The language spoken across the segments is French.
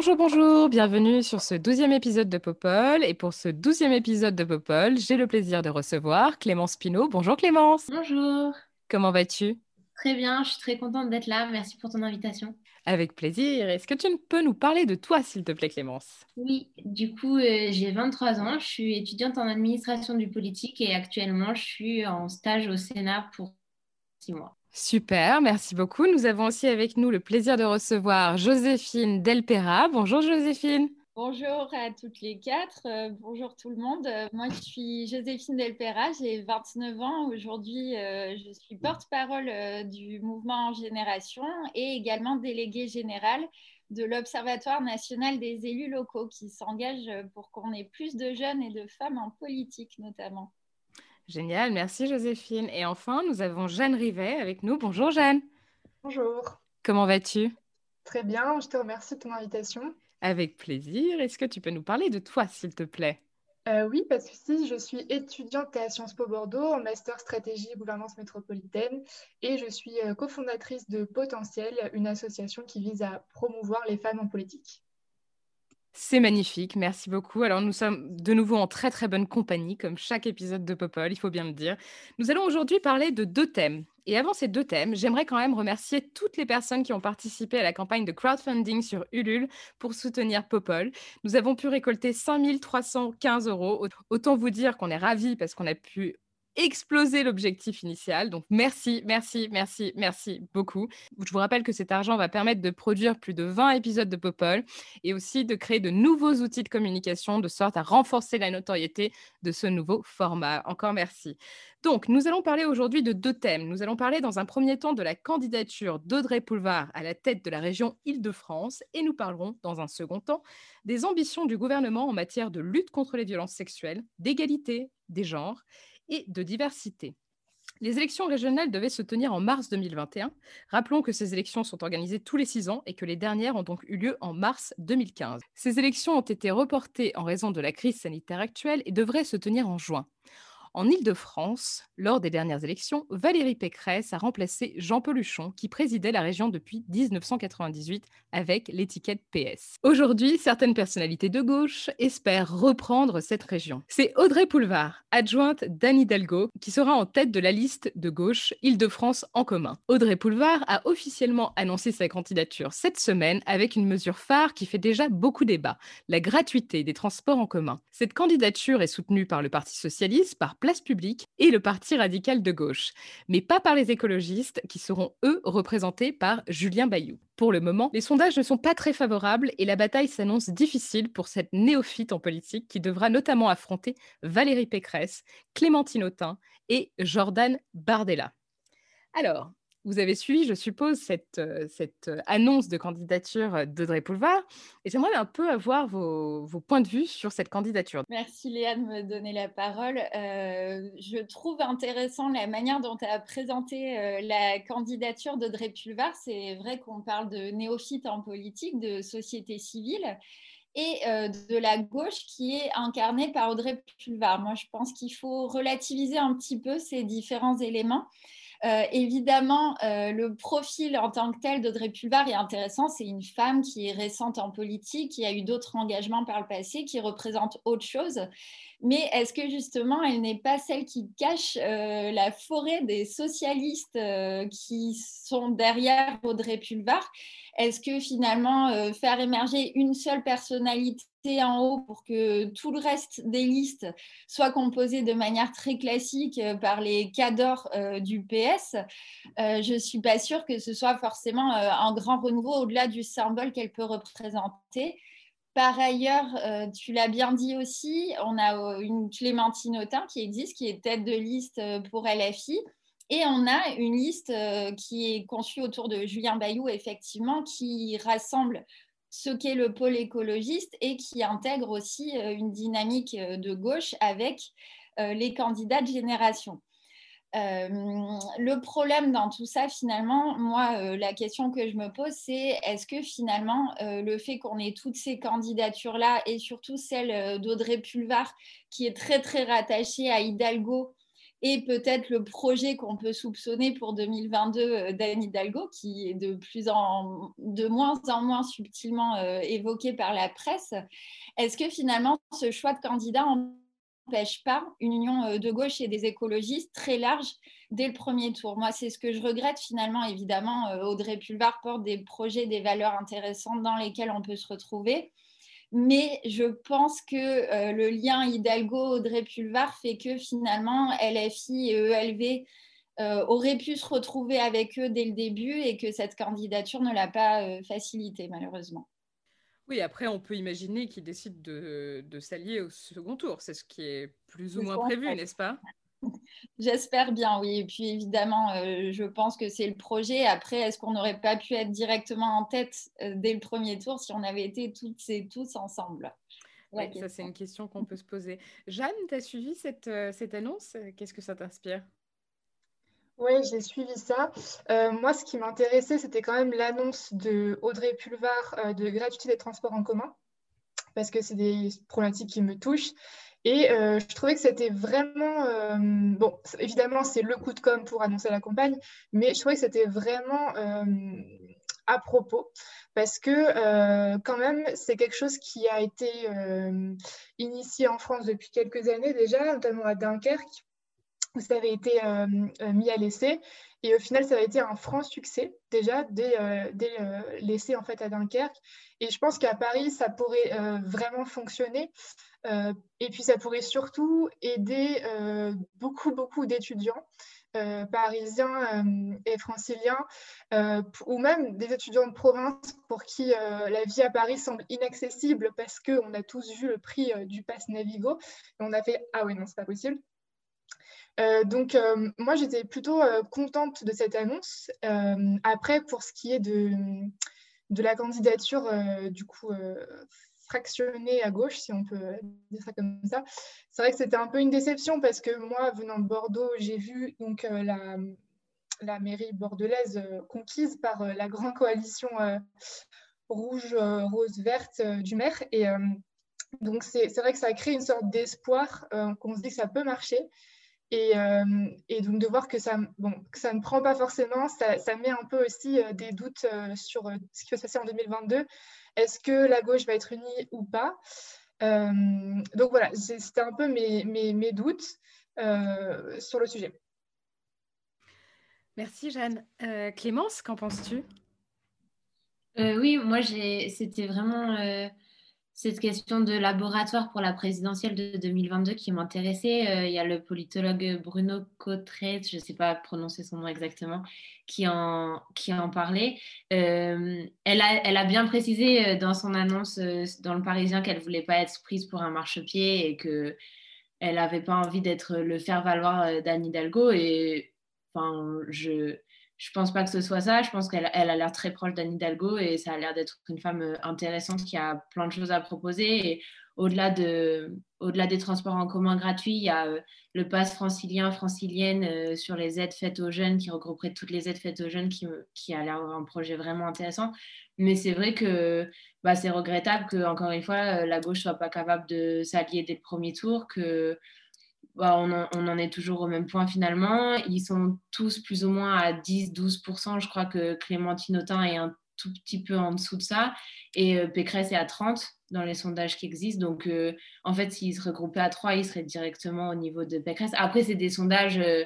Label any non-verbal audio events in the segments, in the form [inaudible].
Bonjour, bonjour, bienvenue sur ce douzième épisode de Popol. Et pour ce douzième épisode de Popol, j'ai le plaisir de recevoir Clémence Pinault. Bonjour Clémence, Bonjour, comment vas-tu? Très bien, je suis très contente d'être là. Merci pour ton invitation. Avec plaisir. Est-ce que tu peux nous parler de toi, s'il te plaît, Clémence? Oui, du coup, euh, j'ai 23 ans, je suis étudiante en administration du politique et actuellement, je suis en stage au Sénat pour six mois. Super, merci beaucoup. Nous avons aussi avec nous le plaisir de recevoir Joséphine Delpera. Bonjour Joséphine. Bonjour à toutes les quatre, euh, bonjour tout le monde. Euh, moi, je suis Joséphine Delpera, j'ai 29 ans. Aujourd'hui, euh, je suis porte-parole du mouvement en génération et également déléguée générale de l'Observatoire national des élus locaux qui s'engage pour qu'on ait plus de jeunes et de femmes en politique notamment. Génial, merci Joséphine. Et enfin, nous avons Jeanne Rivet avec nous. Bonjour Jeanne. Bonjour, Comment vas-tu? Très bien, je te remercie de ton invitation. Avec plaisir. Est-ce que tu peux nous parler de toi, s'il te plaît? Euh, oui, pas de souci, je suis étudiante à Sciences Po Bordeaux en master stratégie et gouvernance métropolitaine et je suis euh, cofondatrice de Potentiel, une association qui vise à promouvoir les femmes en politique. C'est magnifique, merci beaucoup. Alors nous sommes de nouveau en très très bonne compagnie, comme chaque épisode de Popol, il faut bien le dire. Nous allons aujourd'hui parler de deux thèmes. Et avant ces deux thèmes, j'aimerais quand même remercier toutes les personnes qui ont participé à la campagne de crowdfunding sur Ulule pour soutenir Popol. Nous avons pu récolter 5315 euros. Autant vous dire qu'on est ravis parce qu'on a pu exploser l'objectif initial. Donc merci, merci, merci, merci beaucoup. Je vous rappelle que cet argent va permettre de produire plus de 20 épisodes de Popol et aussi de créer de nouveaux outils de communication de sorte à renforcer la notoriété de ce nouveau format. Encore merci. Donc, nous allons parler aujourd'hui de deux thèmes. Nous allons parler dans un premier temps de la candidature d'Audrey Poulevard à la tête de la région Île-de-France et nous parlerons dans un second temps des ambitions du gouvernement en matière de lutte contre les violences sexuelles, d'égalité des genres et de diversité. Les élections régionales devaient se tenir en mars 2021. Rappelons que ces élections sont organisées tous les six ans et que les dernières ont donc eu lieu en mars 2015. Ces élections ont été reportées en raison de la crise sanitaire actuelle et devraient se tenir en juin. En Île-de-France, lors des dernières élections, Valérie Pécresse a remplacé Jean Peluchon, qui présidait la région depuis 1998 avec l'étiquette PS. Aujourd'hui, certaines personnalités de gauche espèrent reprendre cette région. C'est Audrey Poulevard, adjointe d'Anne Hidalgo, qui sera en tête de la liste de gauche Île-de-France en commun. Audrey Poulevard a officiellement annoncé sa candidature cette semaine avec une mesure phare qui fait déjà beaucoup débat, la gratuité des transports en commun. Cette candidature est soutenue par le Parti socialiste, par Place publique et le Parti radical de gauche, mais pas par les écologistes qui seront, eux, représentés par Julien Bayou. Pour le moment, les sondages ne sont pas très favorables et la bataille s'annonce difficile pour cette néophyte en politique qui devra notamment affronter Valérie Pécresse, Clémentine Autain et Jordan Bardella. Alors, vous avez suivi, je suppose, cette, euh, cette euh, annonce de candidature euh, d'Audrey Poulevard et j'aimerais un peu avoir vos, points de vue sur cette candidature. Merci Léa de me donner la parole. Je trouve intéressant la manière dont tu as présenté la candidature d'Audrey Pulvar. C'est vrai qu'on parle de néophyte en politique, de société civile et de la gauche qui est incarnée par Audrey Pulvar. Moi, je pense qu'il faut relativiser un petit peu ces différents éléments. Euh, évidemment, euh, le profil en tant que tel d'Audrey Pulvar est intéressant. C'est une femme qui est récente en politique, qui a eu d'autres engagements par le passé, qui représente autre chose. Mais est-ce que justement, elle n'est pas celle qui cache euh, la forêt des socialistes qui sont derrière Audrey Pulvar? Est-ce que finalement, euh, faire émerger une seule personnalité en haut pour que tout le reste des listes soit composé de manière très classique euh, par les cadors euh, du PS, je ne suis pas sûre que ce soit forcément un grand renouveau au-delà du symbole qu'elle peut représenter. Par ailleurs, tu l'as bien dit aussi, on a une Clémentine Autain qui existe, qui est tête de liste pour LFI Et on a une liste qui est conçue autour de Julien Bayou, effectivement, qui rassemble ce qu'est le pôle écologiste et qui intègre aussi une dynamique de gauche avec les candidats de génération. Euh, le problème dans tout ça, finalement, moi, euh, la question que je me pose, c'est est-ce que finalement, euh, le fait qu'on ait toutes ces candidatures-là et surtout celle d'Audrey Pulvar, qui est très, très rattachée à Hidalgo, et peut-être le projet qu'on peut soupçonner pour 2022 d'Anne Hidalgo, qui est de, plus en, de moins en moins subtilement évoqué par la presse, est-ce que finalement, ce choix de candidat n'empêche pas une union euh, de gauche et des écologistes très large dès le premier tour? Moi, c'est ce que je regrette finalement. Évidemment, euh, Audrey Pulvar porte des projets, des valeurs intéressantes dans lesquelles on peut se retrouver. Mais je pense que euh, le lien Hidalgo-Audrey Pulvar fait que finalement, LFI et ELV auraient pu se retrouver avec eux dès le début et que cette candidature ne l'a pas facilité, malheureusement. Oui, après, on peut imaginer qu'ils décident de, s'allier au second tour. C'est ce qui est plus ou moins prévu, n'est-ce pas? J'espère bien, oui. Et puis évidemment, euh, je pense que c'est le projet. Après, est-ce qu'on n'aurait pas pu être directement en tête euh, dès le premier tour si on avait été toutes et tous ensemble? Oui, ça c'est une question qu'on peut se poser. Jeanne, tu as suivi cette, euh, cette annonce? Qu'est-ce que ça t'inspire? Oui, j'ai suivi ça. Euh, moi, ce qui m'intéressait, c'était quand même l'annonce de Audrey Pulvar euh, de gratuité des transports en commun, parce que c'est des problématiques qui me touchent. Et euh, je trouvais que c'était vraiment, bon, évidemment, c'est le coup de com pour annoncer la campagne, mais je trouvais que c'était vraiment à propos, parce que quand même, c'est quelque chose qui a été initié en France depuis quelques années déjà, notamment à Dunkerque ça avait été euh, euh, mis à l'essai. Et au final, ça a été un franc succès déjà dès, euh, l'essai en fait à Dunkerque. Et je pense qu'à Paris, ça pourrait vraiment fonctionner. et puis, ça pourrait surtout aider beaucoup, beaucoup d'étudiants. parisiens et franciliens, ou même des étudiants de province pour qui la vie à Paris semble inaccessible parce qu'on a tous vu le prix du pass Navigo. Et on a fait Ah oui, non, c'est pas possible. Euh, donc, euh, moi, j'étais plutôt euh, contente de cette annonce. après, pour ce qui est de, de la candidature, du coup, fractionnée à gauche, si on peut dire ça comme ça, c'est vrai que c'était un peu une déception parce que moi, venant de Bordeaux, j'ai vu donc la, la mairie bordelaise conquise par la grande coalition rouge, rose, verte du maire. Et donc, c'est vrai que ça a créé une sorte d'espoir qu'on se dit que ça peut marcher. Euh, et, donc de voir que ça, bon, que ça ne prend pas forcément, ça, ça met un peu aussi euh, des doutes euh, sur ce qui va se passer en 2022. Est-ce que la gauche va être unie ou pas? Donc voilà, c'était un peu mes, mes, mes doutes sur le sujet. Merci Jeanne. Clémence, qu'en penses-tu? Oui, moi c'était vraiment cette question de laboratoire pour la présidentielle de 2022 qui m'intéressait. Euh, il y a le politologue Bruno Cotret, je ne sais pas prononcer son nom exactement, qui en, qui en parlait. Euh, elle, a, elle a bien précisé euh, dans son annonce dans le Parisien qu'elle ne voulait pas être prise pour un marchepied et qu'elle n'avait pas envie d'être le faire-valoir d'Anne Hidalgo. Et enfin, je je pense pas que ce soit ça. Je pense qu'elle elle a l'air très proche d'Anne Hidalgo et ça a l'air d'être une femme euh, intéressante qui a plein de choses à proposer. Et au-delà de, au-delà des transports en commun gratuits, il y a euh, le pass francilien, francilienne euh, sur les aides faites aux jeunes, qui regrouperait toutes les aides faites aux jeunes, qui, qui a l'air un projet vraiment intéressant. Mais c'est vrai que bah, c'est regrettable que, encore une fois, la gauche soit pas capable de s'allier dès le premier tour, que bah, on, en, est toujours au même point finalement. Ils sont tous plus ou moins à 10-12%. Je crois que Clémentine Autain est un tout petit peu en dessous de ça. Et euh, Pécresse est à 30 dans les sondages qui existent. Donc, euh, en fait, s'ils se regroupaient à 3, ils seraient directement au niveau de Pécresse. Après, c'est des sondages, euh,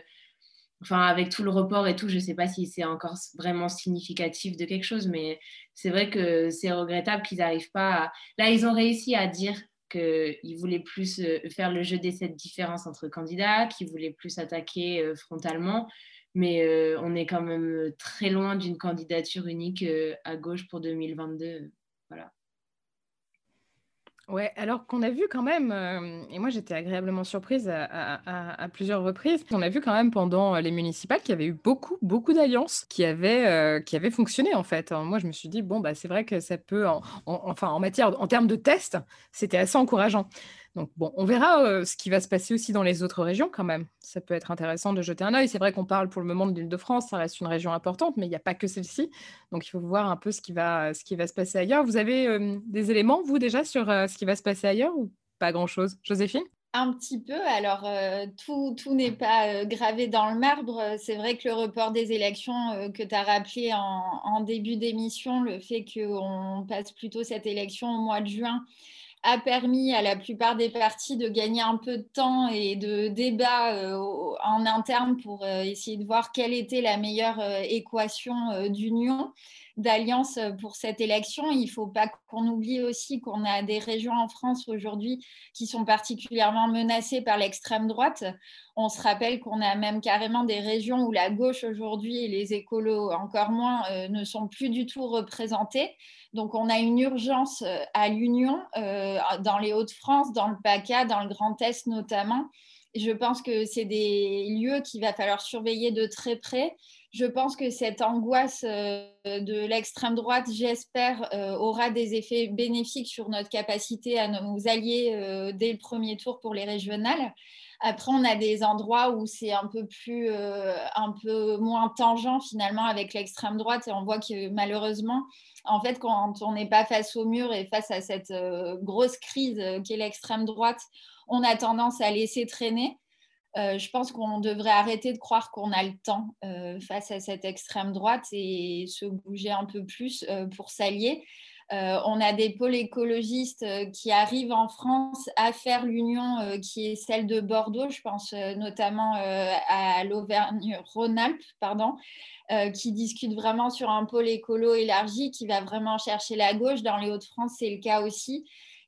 enfin, avec tout le report et tout, je ne sais pas si c'est encore vraiment significatif de quelque chose, mais c'est vrai que c'est regrettable qu'ils n'arrivent pas à... Là, ils ont réussi à dire qu'il voulait plus euh, faire le jeu des sept différences entre candidats, qu'il voulait plus attaquer euh, frontalement. Mais euh, on est quand même très loin d'une candidature unique à gauche pour 2022. Voilà. Ouais, alors qu'on a vu quand même, euh, et moi j'étais agréablement surprise à, plusieurs reprises, on a vu quand même pendant les municipales qu'il y avait eu beaucoup, beaucoup d'alliances qui avaient, euh, fonctionné en fait. moi je me suis dit, bon, bah, c'est vrai que ça peut, enfin en matière, en termes de tests, c'était assez encourageant. Donc bon, on verra euh, ce qui va se passer aussi dans les autres régions quand même. Ça peut être intéressant de jeter un œil. C'est vrai qu'on parle pour le moment de l'Île-de-France, ça reste une région importante, mais il n'y a pas que celle-ci. Donc il faut voir un peu ce qui va, se passer ailleurs. Vous avez euh, des éléments, vous déjà, sur euh, ce qui va se passer ailleurs ou pas grand-chose? Joséphine? Un petit peu. Alors, tout, tout n'est pas gravé dans le marbre. C'est vrai que le report des élections que tu as rappelé en, en début d'émission, le fait qu'on passe plutôt cette élection au mois de juin, a permis à la plupart des partis de gagner un peu de temps et de débat euh, en interne pour euh, essayer de voir quelle était la meilleure euh, équation d'union, d'alliance pour cette élection. Il ne faut pas qu'on oublie aussi qu'on a des régions en France aujourd'hui qui sont particulièrement menacées par l'extrême droite. On se rappelle qu'on a même carrément des régions où la gauche aujourd'hui et les écolos encore moins ne sont plus du tout représentés. Donc, on a une urgence euh, à l'union euh, dans les Hauts-de-France, dans le PACA, dans le Grand Est notamment. Je pense que c'est des lieux qu'il va falloir surveiller de très près. Je pense que cette angoisse euh, de l'extrême droite, j'espère, aura des effets bénéfiques sur notre capacité à nous allier dès le premier tour pour les régionales. Après, on a des endroits où c'est un peu plus, un peu moins tangent finalement avec l'extrême droite et on voit que malheureusement, en fait, quand on n'est pas face au mur et face à cette euh, grosse crise euh, qu'est l'extrême droite, on a tendance à laisser traîner. Euh, je pense qu'on devrait arrêter de croire qu'on a le temps face à cette extrême droite et se bouger un peu plus pour s'allier. On a des pôles écologistes qui arrivent en France à faire l'union qui est celle de Bordeaux. Je pense notamment à l'Auvergne-Rhône-Alpes, pardon, euh, qui discute vraiment sur un pôle écolo élargi, qui va vraiment chercher la gauche. Dans les Hauts-de-France, c'est le cas aussi.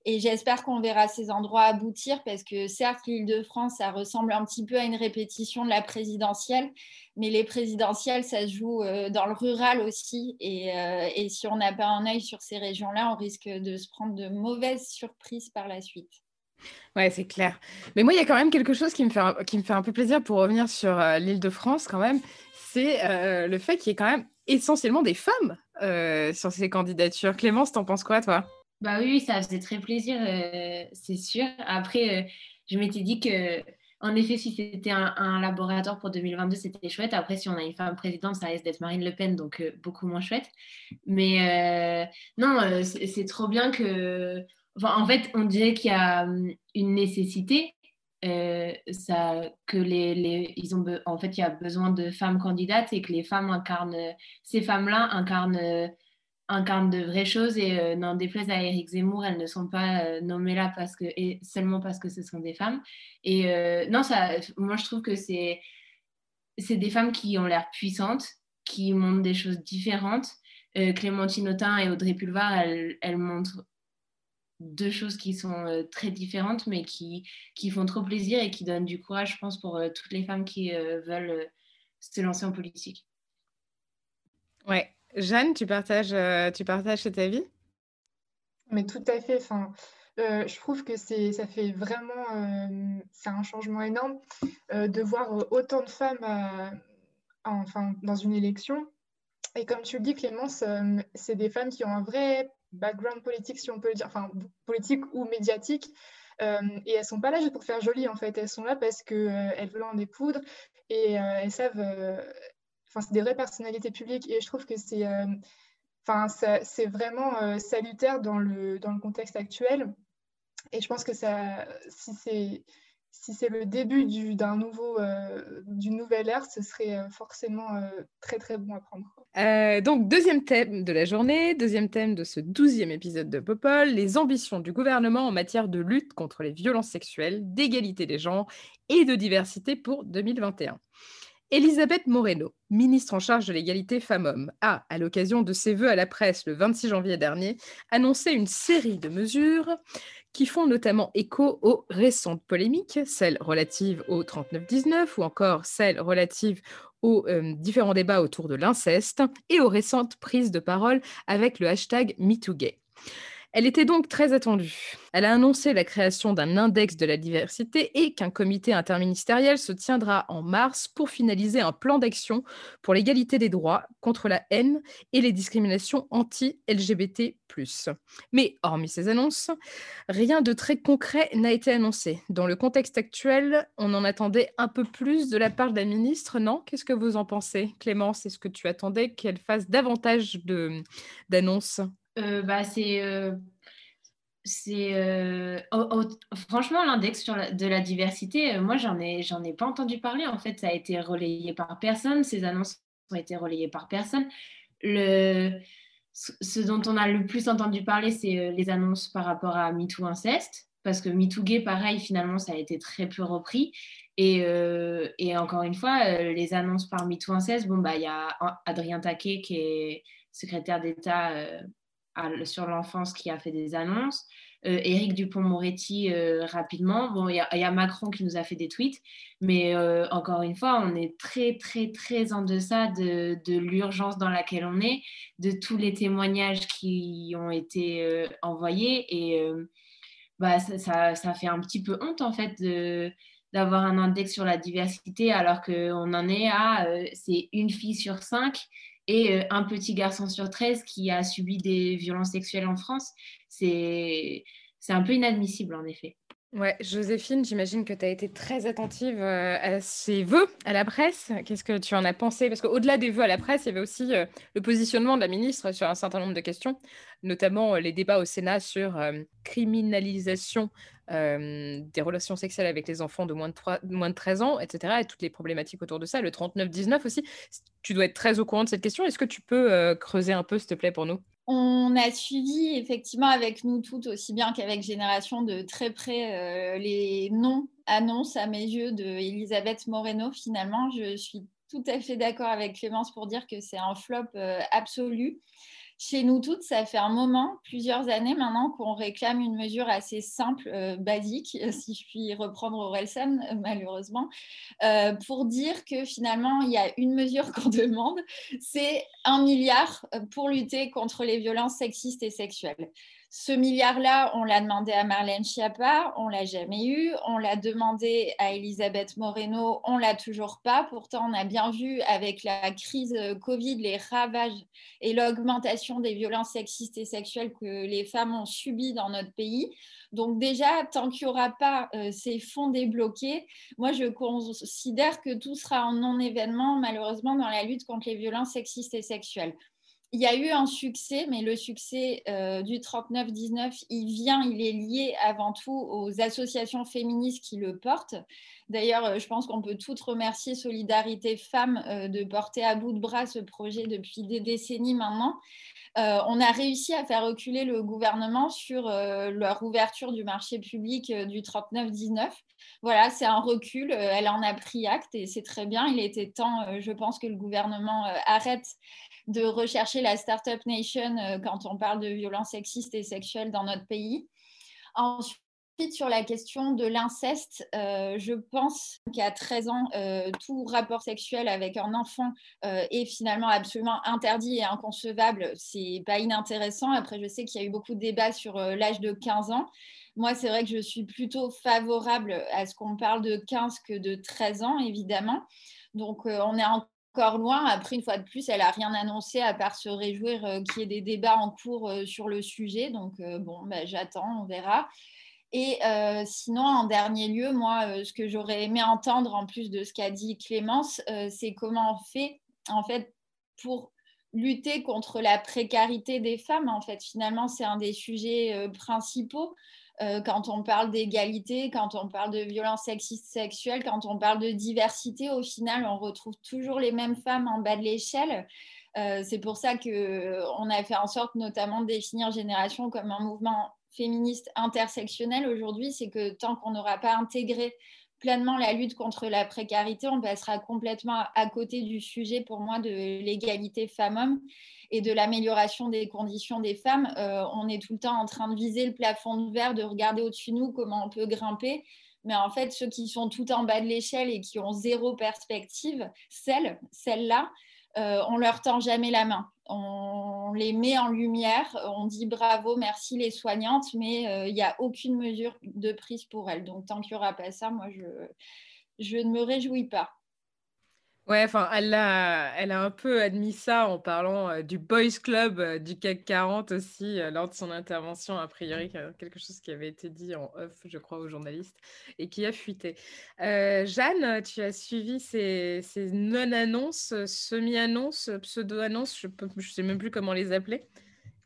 Et j'espère qu'on verra ces endroits aboutir parce que certes, l'Île-de-France, ça ressemble un petit peu à une répétition de la présidentielle, mais les présidentielles, ça se joue euh, dans le rural aussi. Et, euh, et si on n'a pas un œil sur ces régions-là, on risque de se prendre de mauvaises surprises par la suite. Ouais, c'est clair. Mais moi, il y a quand même quelque chose qui me fait un, qui me fait un peu plaisir pour revenir sur l'île de France quand même c'est euh, le fait qu'il y ait quand même essentiellement des femmes euh, sur ces candidatures. Clémence, t'en penses quoi, toi? Bah oui, ça faisait très plaisir, euh, c'est sûr. Après, je m'étais dit que, en effet, si c'était un, laboratoire pour 2022, c'était chouette. Après, si on a une femme présidente, ça risque d'être Marine Le Pen, donc beaucoup moins chouette. Mais non, c'est trop bien que. en fait, on dirait qu'il y a hum, une nécessité euh, ça, que les, les, ils ont en fait il y a besoin de femmes candidates et que les femmes incarnent ces femmes-là incarnent incarnent de vraies choses et euh, n'en déplaise à Eric Zemmour elles ne sont pas euh, nommées là parce que seulement parce que ce sont des femmes et non ça moi je trouve que c'est c'est des femmes qui ont l'air puissantes qui montrent des choses différentes Clémentine Autain et Audrey Pulvar elles, elles montrent deux choses qui sont euh, très différentes, mais qui, qui font trop plaisir et qui donnent du courage, je pense, pour euh, toutes les femmes qui euh, veulent se lancer en politique. Ouais. Jeanne, tu partages, tu partages avis? Mais tout à fait. Enfin, je trouve que c'est, ça fait vraiment, c'est un changement énorme de voir autant de femmes enfin, dans une élection. Et comme tu le dis, Clémence, c'est des femmes qui ont un vrai background politique, si on peut le dire, enfin politique ou médiatique. Euh, et elles sont pas là juste pour faire joli en fait, elles sont là parce qu'elles euh, veulent en découdre et euh, elles savent, enfin c'est des vraies personnalités publiques et je trouve que c'est, enfin c'est vraiment salutaire dans le, dans le contexte actuel. Et je pense que ça, si c'est si c'est le début d'un nouveau, euh, d'une nouvelle ère, ce serait euh, forcément euh, très très bon à prendre. donc deuxième thème de la journée, deuxième thème de ce douzième épisode de Popol, les ambitions du gouvernement en matière de lutte contre les violences sexuelles, d'égalité des genres et de diversité pour 2021. Elisabeth Moreno, ministre en charge de l'égalité femmes-hommes, a, à l'occasion de ses vœux à la presse le 26 janvier dernier, annoncé une série de mesures qui font notamment écho aux récentes polémiques, celles relatives au 39-19 ou encore celles relatives aux euh, différents débats autour de l'inceste et aux récentes prises de parole avec le hashtag MeTooGay. Elle était donc très attendue. Elle a annoncé la création d'un index de la diversité et qu'un comité interministériel se tiendra en mars pour finaliser un plan d'action pour l'égalité des droits contre la haine et les discriminations anti-LGBT. Mais hormis ces annonces, rien de très concret n'a été annoncé. Dans le contexte actuel, on en attendait un peu plus de la part de la ministre, non? Qu'est-ce que vous en pensez? Clémence, est-ce que tu attendais qu'elle fasse davantage d'annonces? Bah, c'est euh, c'est euh, franchement l'index de la diversité. moi, j'en ai j'en ai pas entendu parler. En fait, ça a été relayé par personne. Ces annonces ont été relayées par personne. Le ce dont on a le plus entendu parler, c'est les annonces par rapport à MeToo inceste, parce que MeToo gay, pareil, finalement, ça a été très peu repris. Et, et encore une fois, les annonces par MeToo inceste, bon, bah, il y a Adrien Taquet qui est secrétaire d'État sur l'enfance qui a fait des annonces. Euh, Éric Dupont-Moretti euh, rapidement. Bon, il y, a Macron qui nous a fait des tweets, mais euh, encore une fois, on est très, très, très en deçà de, l'urgence dans laquelle on est, de tous les témoignages qui ont été envoyés. Et bah, ça, ça, fait un petit peu honte, en fait, d'avoir un index sur la diversité alors qu'on en est à, c'est une fille sur cinq et euh, un petit garçon sur 13 qui a subi des violences sexuelles en France. C'est un peu inadmissible, en effet. Ouais, Joséphine, j'imagine que tu as été très attentive euh, à ces vœux à la presse. Qu'est-ce que tu en as pensé? Parce qu'au-delà des vœux à la presse, il y avait aussi euh, le positionnement de la ministre sur un certain nombre de questions, notamment les débats au Sénat sur criminalisation des relations sexuelles avec les enfants de moins de, 3, moins de 13 ans, etc. Et toutes les problématiques autour de ça, le 39-19 aussi. Tu dois être très au courant de cette question. Est-ce que tu peux creuser un peu, s'il te plaît, pour nous? On a suivi effectivement avec nous toutes, aussi bien qu'avec Génération, de très près les non-annonces à mes yeux de Elisabeth Moreno. Finalement, je suis tout à fait d'accord avec Clémence pour dire que c'est un flop absolu. Chez nous toutes, ça fait un moment, plusieurs années maintenant, qu'on réclame une mesure assez simple, euh, basique, [laughs] si je puis reprendre Orelsan, euh, malheureusement, euh, pour dire que finalement, il y a une mesure [laughs] qu'on demande, c'est un milliard pour lutter contre les violences sexistes et sexuelles. Ce milliard-là, on l'a demandé à Marlène Schiappa, on l'a jamais eu. On l'a demandé à Elisabeth Moreno, on l'a toujours pas. Pourtant, on a bien vu avec la crise Covid les ravages et l'augmentation des violences sexistes et sexuelles que les femmes ont subies dans notre pays. Donc déjà, tant qu'il n'y aura pas euh, ces fonds débloqués, moi je considère que tout sera un non-événement malheureusement dans la lutte contre les violences sexistes et sexuelles il y a eu un succès, mais le succès euh, du 39-19, il vient, il est lié avant tout aux associations féministes qui le portent. D'ailleurs, euh, je pense qu'on peut toutes remercier Solidarité Femmes euh, de porter à bout de bras ce projet depuis des décennies maintenant. on a réussi à faire reculer le gouvernement sur leur ouverture du marché public du 39-19. Voilà, c'est un recul. elle en a pris acte et c'est très bien. Il était temps, je pense, que le gouvernement arrête de rechercher la Startup Nation euh, quand on parle de violences sexistes et sexuelles dans notre pays. Ensuite, sur la question de l'inceste, euh, je pense qu'à 13 ans, euh, tout rapport sexuel avec un enfant est finalement absolument interdit et inconcevable. C'est pas inintéressant. Après, je sais qu'il y a eu beaucoup de débats sur l'âge de 15 ans. Moi, c'est vrai que je suis plutôt favorable à ce qu'on parle de 15 que de 13 ans, évidemment. Donc, on est en loin. Après, une fois de plus, elle n'a rien annoncé à part se réjouir euh, qu'il y ait des débats en cours euh, sur le sujet. Donc, euh, bon, bah, j'attends, on verra. Et sinon, en dernier lieu, moi, ce que j'aurais aimé entendre, en plus de ce qu'a dit Clémence, c'est comment on fait, en fait, pour lutter contre la précarité des femmes. En fait, finalement, c'est un des sujets principaux. Euh, quand on parle d'égalité, quand on parle de violence sexiste sexuelle, quand on parle de diversité, au final, on retrouve toujours les mêmes femmes en bas de l'échelle. Euh, c'est pour ça qu'on euh, a fait en sorte notamment de définir Génération comme un mouvement féministe intersectionnel aujourd'hui, c'est que tant qu'on n'aura pas intégré pleinement la lutte contre la précarité, on passera complètement à côté du sujet pour moi de l'égalité femmes-hommes et de l'amélioration des conditions des femmes. Euh, on est tout le temps en train de viser le plafond de verre, de regarder au-dessus de nous comment on peut grimper. Mais en fait, ceux qui sont tout en bas de l'échelle et qui ont zéro perspective, celles, celles-là, euh, on leur tend jamais la main. On les met en lumière, on dit bravo, merci les soignantes, mais il n'y a aucune mesure de prise pour elles. Donc tant qu'il n'y aura pas ça, moi, je ne me réjouis pas. Ouais, enfin, elle a, elle a un peu admis ça en parlant euh, du Boys Club euh, du CAC 40 aussi euh, lors de son intervention, a priori, quelque chose qui avait été dit en off, je crois, aux journalistes et qui a fuité. Jeanne, tu as suivi ces, ces non-annonces, semi-annonces, pseudo-annonces, je ne sais même plus comment les appeler.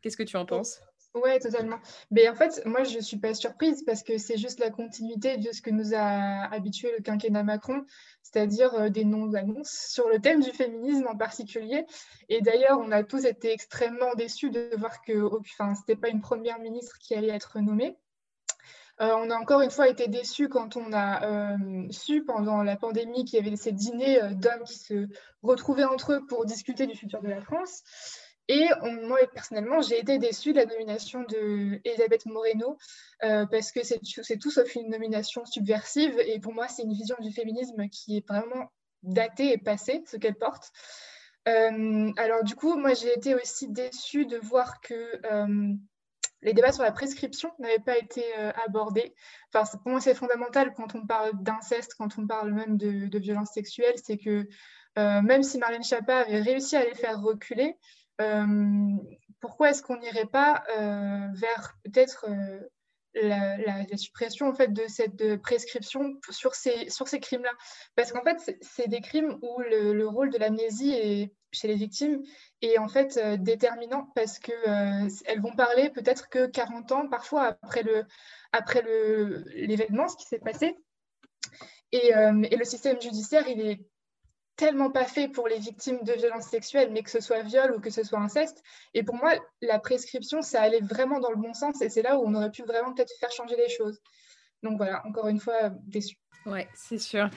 Qu'est-ce que tu en penses? Ouais, totalement. Mais en fait, moi, je ne suis pas surprise parce que c'est juste la continuité de ce que nous a habitué le quinquennat Macron, c'est-à-dire euh, des non-annonces sur le thème du féminisme en particulier. Et d'ailleurs, on a tous été extrêmement déçus de voir que ce n'était pas une première ministre qui allait être nommée. Euh, on a encore une fois été déçus quand on a euh, su pendant la pandémie qu'il y avait ces dîners d'hommes qui se retrouvaient entre eux pour discuter du futur de la France. Et moi, personnellement, j'ai été déçue de la nomination d'Elisabeth Moreno euh, parce que c'est tout sauf une nomination subversive. Et pour moi, c'est une vision du féminisme qui est vraiment datée et passée, ce qu'elle porte. Euh, alors du coup, moi, j'ai été aussi déçue de voir que euh, les débats sur la prescription n'avaient pas été abordés. Enfin, pour moi, c'est fondamental quand on parle d'inceste, quand on parle même de, de violence sexuelle, c'est que même si Marlène Schiappa avait réussi à les faire reculer, pourquoi est-ce qu'on n'irait pas euh, vers peut-être euh, la, suppression en fait de cette prescription sur ces, sur ces crimes-là? Parce qu'en fait, c'est des crimes où le, rôle de l'amnésie chez les victimes est en fait déterminant parce qu'elles elles vont parler peut-être que 40 ans, parfois après le après l'événement, ce qui s'est passé. Et, et, le système judiciaire, il est tellement pas fait pour les victimes de violences sexuelles, mais que ce soit viol ou que ce soit inceste. Et pour moi, la prescription, ça allait vraiment dans le bon sens et c'est là où on aurait pu vraiment peut-être faire changer les choses. Donc voilà, encore une fois, déçu. Ouais, c'est sûr.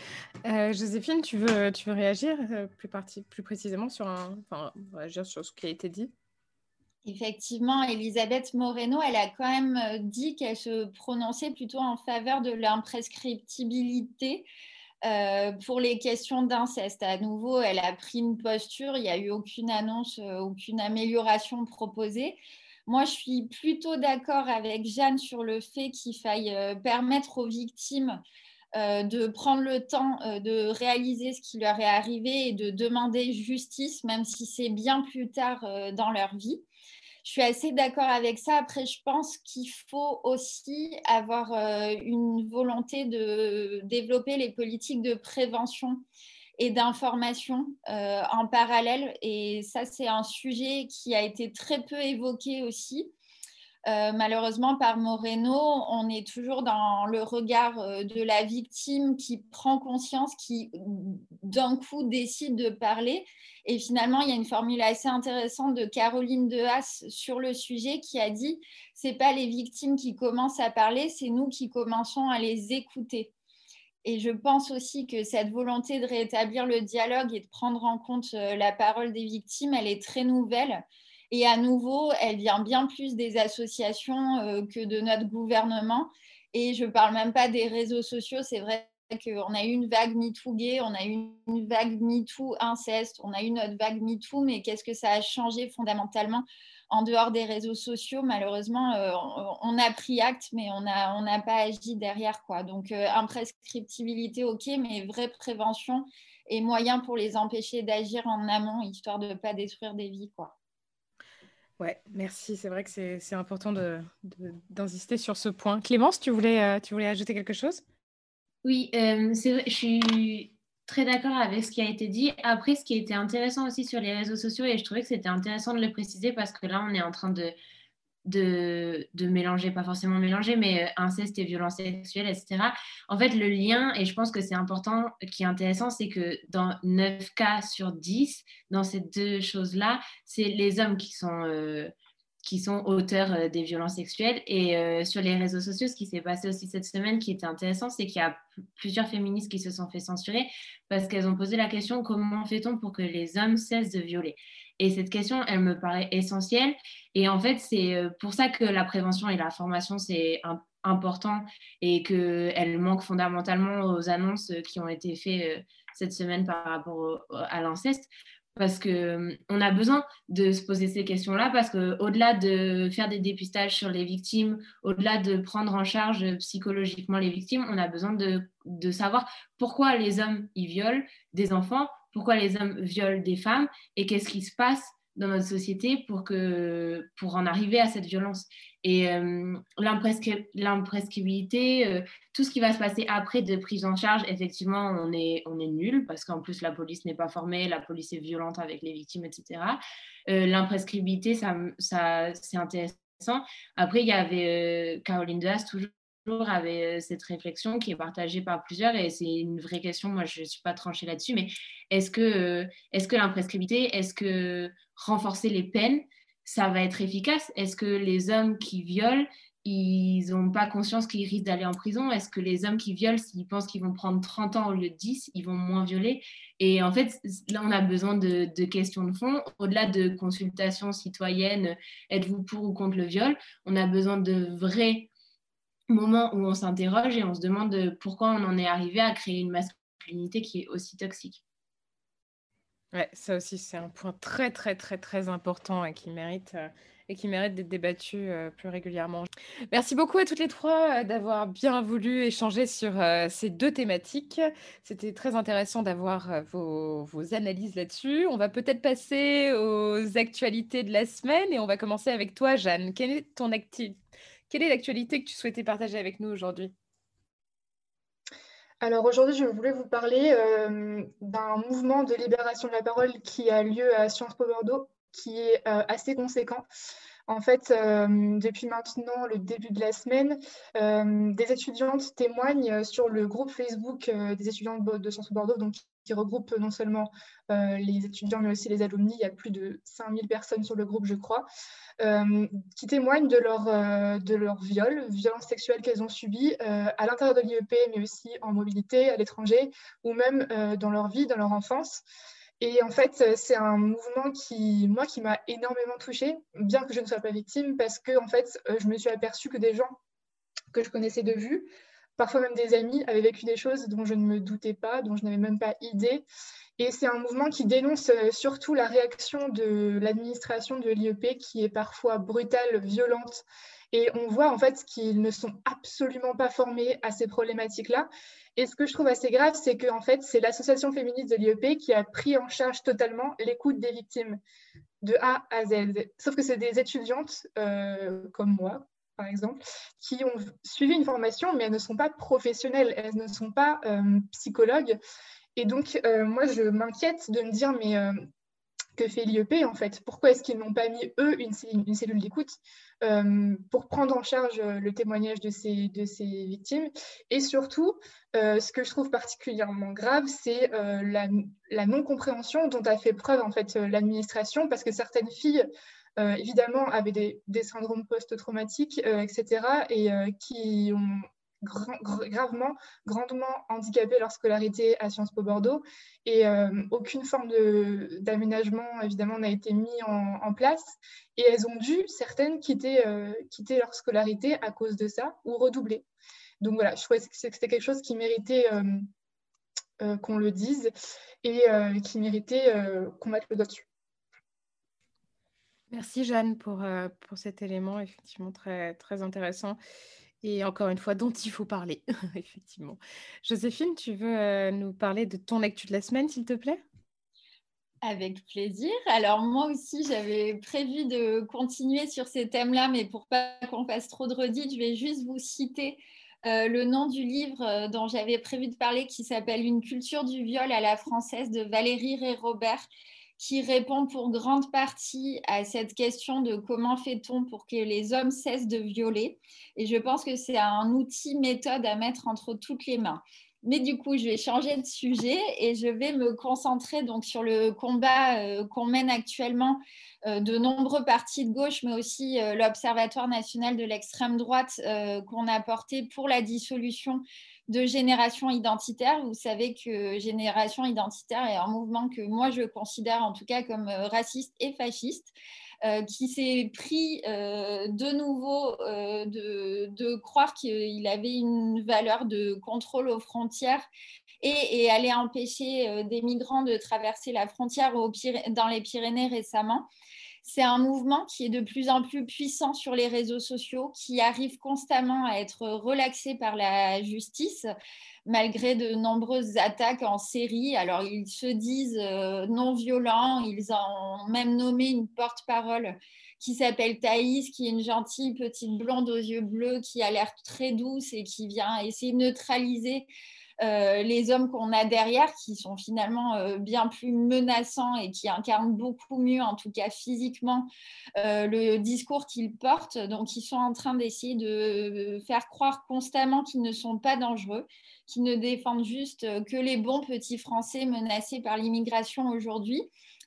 Euh, Joséphine, tu veux, tu veux réagir euh, plus, plus précisément sur, un, enfin, réagir sur ce qui a été dit? Effectivement, Elisabeth Moreno, elle a quand même euh, dit qu'elle se prononçait plutôt en faveur de l'imprescriptibilité euh, pour les questions d'inceste, à nouveau, elle a pris une posture, il n'y a eu aucune annonce, euh, aucune amélioration proposée. Moi, je suis plutôt d'accord avec Jeanne sur le fait qu'il faille euh, permettre aux victimes de prendre le temps de réaliser ce qui leur est arrivé et de demander justice, même si c'est bien plus tard dans leur vie je suis assez d'accord avec ça. Après, je pense qu'il faut aussi avoir euh, une volonté de développer les politiques de prévention et d'information euh, en parallèle. Et ça, c'est un sujet qui a été très peu évoqué aussi. Euh, malheureusement, par Moreno, on est toujours dans le regard de la victime qui prend conscience, qui d'un coup décide de parler et finalement, il y a une formule assez intéressante de Caroline Dehas sur le sujet qui a dit c'est pas les victimes qui commencent à parler, c'est nous qui commençons à les écouter. Et je pense aussi que cette volonté de rétablir le dialogue et de prendre en compte euh, la parole des victimes, elle est très nouvelle. Et à nouveau, elle vient bien plus des associations euh, que de notre gouvernement. Et je ne parle même pas des réseaux sociaux. C'est vrai qu'on a eu une vague MeToo gay, on a eu une vague MeToo inceste, on a eu notre vague MeToo, mais qu'est-ce que ça a changé fondamentalement en dehors des réseaux sociaux? Malheureusement, euh, on a pris acte, mais on n'a pas agi derrière. Donc, euh, imprescriptibilité, ok, mais vraie prévention et moyen pour les empêcher d'agir en amont, histoire de ne pas détruire des vies. Quoi. Ouais, merci. C'est vrai que c'est important d'insister sur ce point. Clémence, tu voulais, euh, ajouter quelque chose? Oui, euh, je suis très d'accord avec ce qui a été dit. Après, ce qui était intéressant aussi sur les réseaux sociaux, et je trouvais que c'était intéressant de le préciser parce que là, on est en train de, de, de mélanger, pas forcément mélanger, mais euh, inceste et violence sexuelle, etc. En fait, le lien, et je pense que c'est important, qui est intéressant, c'est que dans 9 cas sur 10, dans ces deux choses-là, c'est les hommes qui sont... Euh, qui sont auteurs euh, des violences sexuelles. Et sur les réseaux sociaux, ce qui s'est passé aussi cette semaine qui était intéressant, c'est qu'il y a plusieurs féministes qui se sont fait censurer parce qu'elles ont posé la question comment fait-on pour que les hommes cessent de violer? Et cette question, elle me paraît essentielle. Et en fait, c'est euh, pour ça que la prévention et la formation, c'est important et qu'elle manque fondamentalement aux annonces qui ont été faites cette semaine par rapport à l'inceste parce que on a besoin de se poser ces questions-là parce que au-delà de faire des dépistages sur les victimes, au-delà de prendre en charge psychologiquement les victimes, on a besoin de, de savoir pourquoi les hommes y violent des enfants, pourquoi les hommes violent des femmes et qu'est-ce qui se passe dans notre société pour, que, pour en arriver à cette violence. Et euh, l'imprescriptibilité, euh, tout ce qui va se passer après de prise en charge, effectivement, on est, on est nul parce qu'en plus, la police n'est pas formée, la police est violente avec les victimes, etc. Euh, ça, ça, c'est intéressant. Après, il y avait Caroline Deas, toujours avait cette réflexion qui est partagée par plusieurs et c'est une vraie question. Moi, je ne suis pas tranchée là-dessus, mais est-ce que, est-ce que l'imprescriptibilité, est-ce que renforcer les peines, ça va être efficace? Est-ce que les hommes qui violent, ils n'ont pas conscience qu'ils risquent d'aller en prison? Est-ce que les hommes qui violent, s'ils pensent qu'ils vont prendre 30 ans au lieu de 10, ils vont moins violer? Et en fait, là, on a besoin de, de questions de fond. Au-delà de consultations citoyennes, êtes-vous pour ou contre le viol? On a besoin de vrais moments où on s'interroge et on se demande pourquoi on en est arrivé à créer une masculinité qui est aussi toxique. Ouais, ça aussi, c'est un point très, très, très, très important et qui mérite, euh, mérite d'être débattu euh, plus régulièrement. Merci beaucoup à toutes les trois euh, d'avoir bien voulu échanger sur ces deux thématiques. C'était très intéressant d'avoir vos, vos analyses là-dessus. On va peut-être passer aux actualités de la semaine et on va commencer avec toi, Jeanne. Quelle est ton acti- Quelle est l'actualité que tu souhaitais partager avec nous aujourd'hui? Alors aujourd'hui, je voulais vous parler euh, d'un mouvement de libération de la parole qui a lieu à Sciences Po Bordeaux, qui est euh, assez conséquent. En fait, euh, depuis maintenant le début de la semaine, des étudiantes témoignent sur le groupe Facebook des étudiants de Sciences Po Bordeaux, qui regroupe non seulement les étudiants mais aussi les alumni. Il y a plus de 5000 personnes sur le groupe, je crois. Euh, qui témoignent de leur, euh, de leur viol, violences sexuelles qu'elles ont subies euh, à l'intérieur de l'IEP, mais aussi en mobilité, à l'étranger, ou même dans leur vie, dans leur enfance. Et en fait, c'est un mouvement qui, moi, qui m'a énormément touchée, bien que je ne sois pas victime, parce que en fait, je me suis aperçue que des gens que je connaissais de vue, parfois même des amis, avaient vécu des choses dont je ne me doutais pas, dont je n'avais même pas idée. Et c'est un mouvement qui dénonce euh, surtout la réaction de l'administration de l'IEP qui est parfois brutale, violente. Et on voit en fait qu'ils ne sont absolument pas formés à ces problématiques-là. Et ce que je trouve assez grave, c'est que en fait, c'est l'association féministe de l'IEP qui a pris en charge totalement l'écoute des victimes de A à Z. Sauf que c'est des étudiantes euh, comme moi, par exemple, qui ont suivi une formation, mais elles ne sont pas professionnelles, elles ne sont pas euh, psychologues. Et donc, euh, moi, je m'inquiète de me dire, mais euh, que fait l'IEP en fait? Pourquoi est-ce qu'ils n'ont pas mis, eux, une, cellule d'écoute pour prendre en charge le témoignage de ces, de ces victimes? Et surtout, ce que je trouve particulièrement grave, c'est la, non-compréhension dont a fait preuve en fait l'administration, parce que certaines filles évidemment, avaient des, syndromes post-traumatiques, etc., et qui ont gravement, grandement handicapées leur scolarité à Sciences Po Bordeaux et euh, aucune forme d'aménagement évidemment n'a été mis en, place et elles ont dû, certaines, quitter, euh, quitter leur scolarité à cause de ça ou redoubler. Donc voilà, je trouvais que c'était quelque chose qui méritait euh, qu'on le dise et qui méritait qu'on mette le doigt dessus. Merci Jeanne pour, pour cet élément effectivement très, intéressant et encore une fois, dont il faut parler, [laughs] effectivement. Joséphine, tu veux euh, nous parler de ton actu de la semaine, s'il te plaît? Avec plaisir. Alors moi aussi, j'avais prévu de continuer sur ces thèmes-là, mais pour pas qu'on fasse trop de redites, je vais juste vous citer euh, le nom du livre euh, dont j'avais prévu de parler, qui s'appelle Une culture du viol à la française de Valérie Ré-Robert, qui répond pour grande partie à cette question de comment fait-on pour que les hommes cessent de violer. Et je pense que c'est un outil méthode à mettre entre toutes les mains. Mais du coup, je vais changer de sujet et je vais me concentrer donc sur le combat euh, qu'on mène actuellement euh, de nombreux partis de gauche, mais aussi euh, l'Observatoire national de l'extrême droite qu'on a porté pour la dissolution de Génération Identitaire. Vous savez que Génération Identitaire est un mouvement que moi je considère en tout cas comme euh, raciste et fasciste. Euh, qui s'est pris euh, de nouveau de, croire qu'il avait une valeur de contrôle aux frontières et, aller empêcher des migrants de traverser la frontière dans les Pyrénées récemment. C'est un mouvement qui est de plus en plus puissant sur les réseaux sociaux, qui arrive constamment à être relaxé par la justice, malgré de nombreuses attaques en série. Alors, ils se disent euh, non violents, ils ont même nommé une porte-parole qui s'appelle Thaïs, qui est une gentille petite blonde aux yeux bleus, qui a l'air très douce et qui vient essayer de neutraliser euh, les hommes qu'on a derrière, qui sont finalement euh, bien plus menaçants et qui incarnent beaucoup mieux, en tout cas physiquement, euh, le discours qu'ils portent. Donc, ils sont en train d'essayer de faire croire constamment qu'ils ne sont pas dangereux, qu'ils ne défendent juste que les bons petits Français menacés par l'immigration aujourd'hui.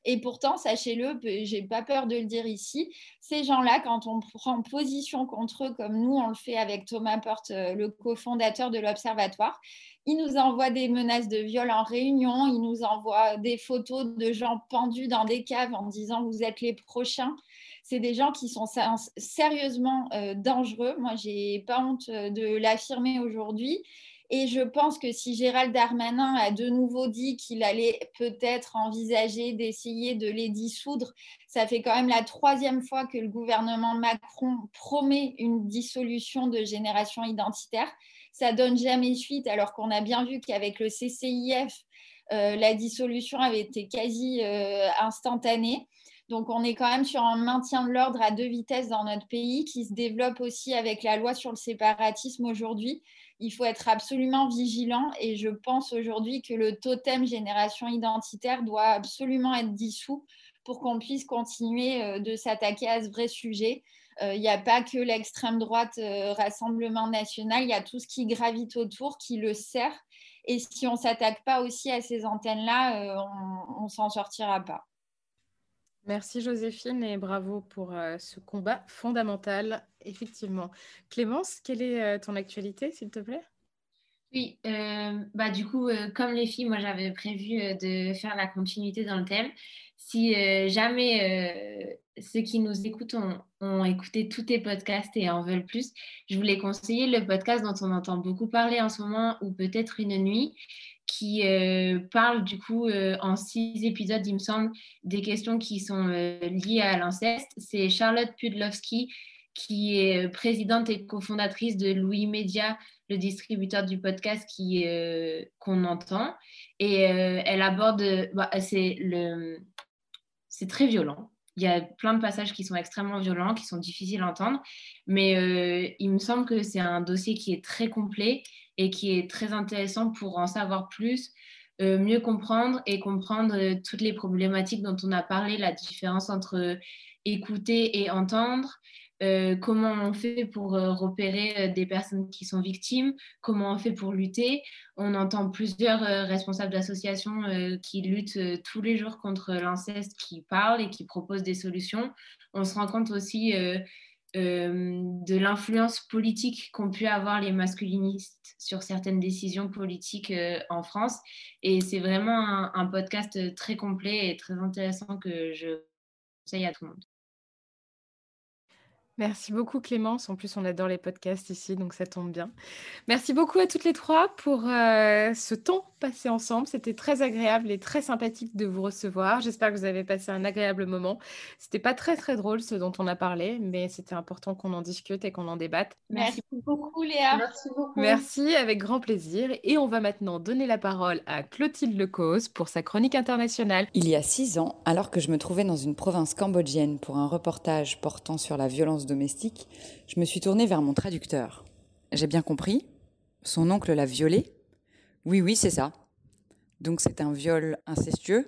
Et pourtant, sachez-le, j'ai pas peur de le dire ici, ces gens-là, quand on prend position contre eux, comme nous on le fait avec Thomas Porte, le cofondateur de l'Observatoire, il nous envoie des menaces de viol en réunion, il nous envoie des photos de gens pendus dans des caves en disant vous êtes les prochains. C'est des gens qui sont sérieusement euh, dangereux. Moi, j'ai pas honte euh, de l'affirmer aujourd'hui. Et je pense que si Gérald Darmanin a de nouveau dit qu'il allait peut-être envisager d'essayer de les dissoudre, ça fait quand même la troisième fois que le gouvernement Macron promet une dissolution de génération identitaire ça donne jamais suite, alors qu'on a bien vu qu'avec le CCIF, euh, la dissolution avait été quasi euh, instantanée. Donc, on est quand même sur un maintien de l'ordre à deux vitesses dans notre pays qui se développe aussi avec la loi sur le séparatisme aujourd'hui. Il faut être absolument vigilant et je pense aujourd'hui que le totem génération identitaire doit absolument être dissous pour qu'on puisse continuer euh, de s'attaquer à ce vrai sujet. Il euh, n'y a pas que l'extrême droite euh, Rassemblement national, il y a tout ce qui gravite autour qui le sert. Et si on ne s'attaque pas aussi à ces antennes-là, on ne s'en sortira pas. Merci Joséphine et bravo pour ce combat fondamental, effectivement. Clémence, quelle est ton actualité, s'il te plaît? Oui, bah du coup, comme les filles, moi j'avais prévu de faire la continuité dans le thème. Si jamais ceux qui nous écoutent ont, écouté tous tes podcasts et en veulent plus, je voulais conseiller le podcast dont on entend beaucoup parler en ce moment, ou peut-être Une nuit, qui euh, parle du coup euh, en six épisodes, il me semble, des questions qui sont euh, liées à l'inceste. C'est Charlotte Pudlowski, qui est présidente et cofondatrice de Louis Media, le distributeur du podcast qui qu'on entend. Et elle aborde, bah, c'est le, c'est très violent il y a plein de passages qui sont extrêmement violents, qui sont difficiles à entendre, mais il me semble que c'est un dossier qui est très complet et qui est très intéressant pour en savoir plus, euh, mieux comprendre et comprendre euh, toutes les problématiques dont on a parlé, la différence entre écouter et entendre, euh, comment on fait pour euh, repérer euh, des personnes qui sont victimes, comment on fait pour lutter. On entend plusieurs responsables d'associations qui luttent tous les jours contre l'inceste, qui parlent et qui proposent des solutions. On se rend compte aussi de l'influence politique qu'ont pu avoir les masculinistes sur certaines décisions politiques en France. Et c'est vraiment un, un podcast très complet et très intéressant que je conseille à tout le monde. Merci beaucoup Clémence. En plus, on adore les podcasts ici, donc ça tombe bien. Merci beaucoup à toutes les trois pour euh, ce temps passé ensemble. C'était très agréable et très sympathique de vous recevoir. J'espère que vous avez passé un agréable moment. C'était pas très très drôle ce dont on a parlé, mais c'était important qu'on en discute et qu'on en débatte. Merci beaucoup Léa. Merci beaucoup. Merci, avec grand plaisir. Et on va maintenant donner la parole à Clotilde Lecause pour sa chronique internationale. Il y a six ans, alors que je me trouvais dans une province cambodgienne pour un reportage portant sur la violence domestique, je me suis tournée vers mon traducteur. J'ai bien compris Son oncle l'a violée Oui, oui, c'est ça. Donc c'est un viol incestueux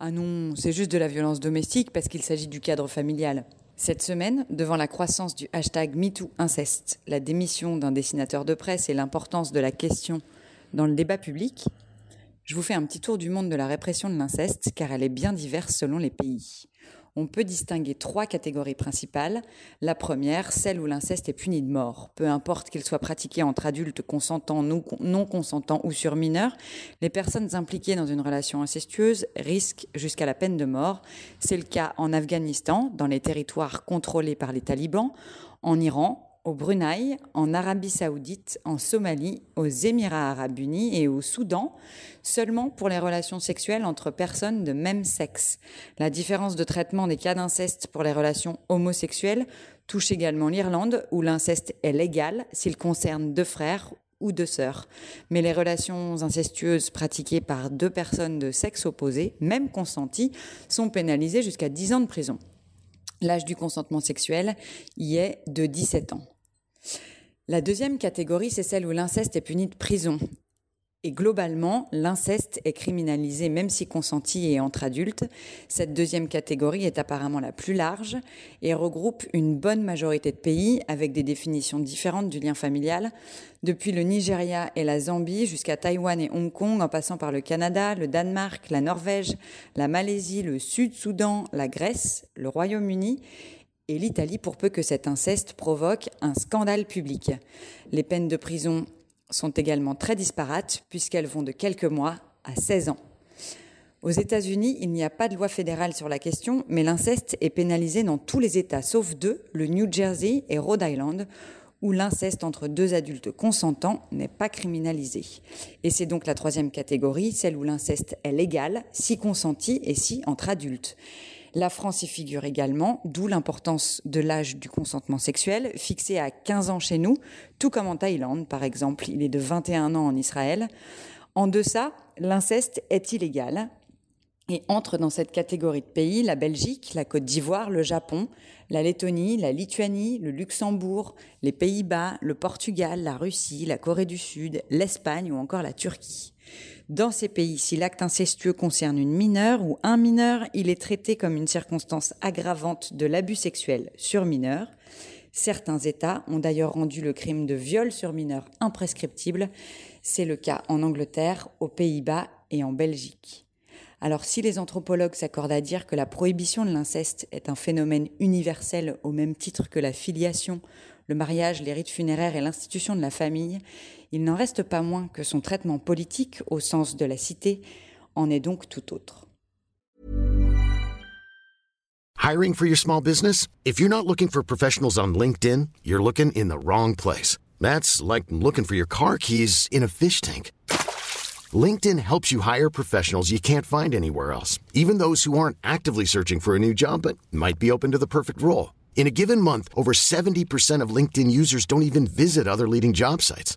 Ah non, c'est juste de la violence domestique parce qu'il s'agit du cadre familial. Cette semaine, devant la croissance du hashtag MeTooInceste, la démission d'un dessinateur de presse et l'importance de la question dans le débat public, je vous fais un petit tour du monde de la répression de l'inceste car elle est bien diverse selon les pays on peut distinguer trois catégories principales. La première, celle où l'inceste est puni de mort. Peu importe qu'il soit pratiqué entre adultes consentants, non consentants ou sur mineurs, les personnes impliquées dans une relation incestueuse risquent jusqu'à la peine de mort. C'est le cas en Afghanistan, dans les territoires contrôlés par les talibans, en Iran, au Brunei, en Arabie saoudite, en Somalie, aux Émirats arabes unis et au Soudan, seulement pour les relations sexuelles entre personnes de même sexe. La différence de traitement des cas d'inceste pour les relations homosexuelles touche également l'Irlande, où l'inceste est légal s'il concerne deux frères ou deux sœurs. Mais les relations incestueuses pratiquées par deux personnes de sexe opposé, même consenties, sont pénalisées jusqu'à 10 ans de prison. L'âge du consentement sexuel y est de 17 ans. La deuxième catégorie, c'est celle où l'inceste est puni de prison. Et globalement, l'inceste est criminalisé même si consenti et entre adultes. Cette deuxième catégorie est apparemment la plus large et regroupe une bonne majorité de pays avec des définitions différentes du lien familial, depuis le Nigeria et la Zambie jusqu'à Taïwan et Hong Kong, en passant par le Canada, le Danemark, la Norvège, la Malaisie, le Sud-Soudan, la Grèce, le Royaume-Uni et l'Italie pour peu que cet inceste provoque un scandale public. Les peines de prison sont également très disparates puisqu'elles vont de quelques mois à 16 ans. Aux États-Unis, il n'y a pas de loi fédérale sur la question, mais l'inceste est pénalisé dans tous les États sauf deux, le New Jersey et Rhode Island, où l'inceste entre deux adultes consentants n'est pas criminalisé. Et c'est donc la troisième catégorie, celle où l'inceste est légal, si consenti et si entre adultes. La France y figure également, d'où l'importance de l'âge du consentement sexuel, fixé à 15 ans chez nous, tout comme en Thaïlande par exemple, il est de 21 ans en Israël. En deçà, l'inceste est illégal et entre dans cette catégorie de pays la Belgique, la Côte d'Ivoire, le Japon, la Lettonie, la Lituanie, le Luxembourg, les Pays-Bas, le Portugal, la Russie, la Corée du Sud, l'Espagne ou encore la Turquie. Dans ces pays, si l'acte incestueux concerne une mineure ou un mineur, il est traité comme une circonstance aggravante de l'abus sexuel sur mineur. Certains États ont d'ailleurs rendu le crime de viol sur mineur imprescriptible. C'est le cas en Angleterre, aux Pays-Bas et en Belgique. Alors si les anthropologues s'accordent à dire que la prohibition de l'inceste est un phénomène universel au même titre que la filiation, le mariage, les rites funéraires et l'institution de la famille, il n'en reste pas moins que son traitement politique au sens de la cité en est donc tout autre. Hiring for your small business? If you're not looking for professionals on LinkedIn, you're looking in the wrong place. That's like looking for your car keys in a fish tank. LinkedIn helps you hire professionals you can't find anywhere else, even those who aren't actively searching for a new job but might be open to the perfect role. In a given month, over 70% of LinkedIn users don't even visit other leading job sites.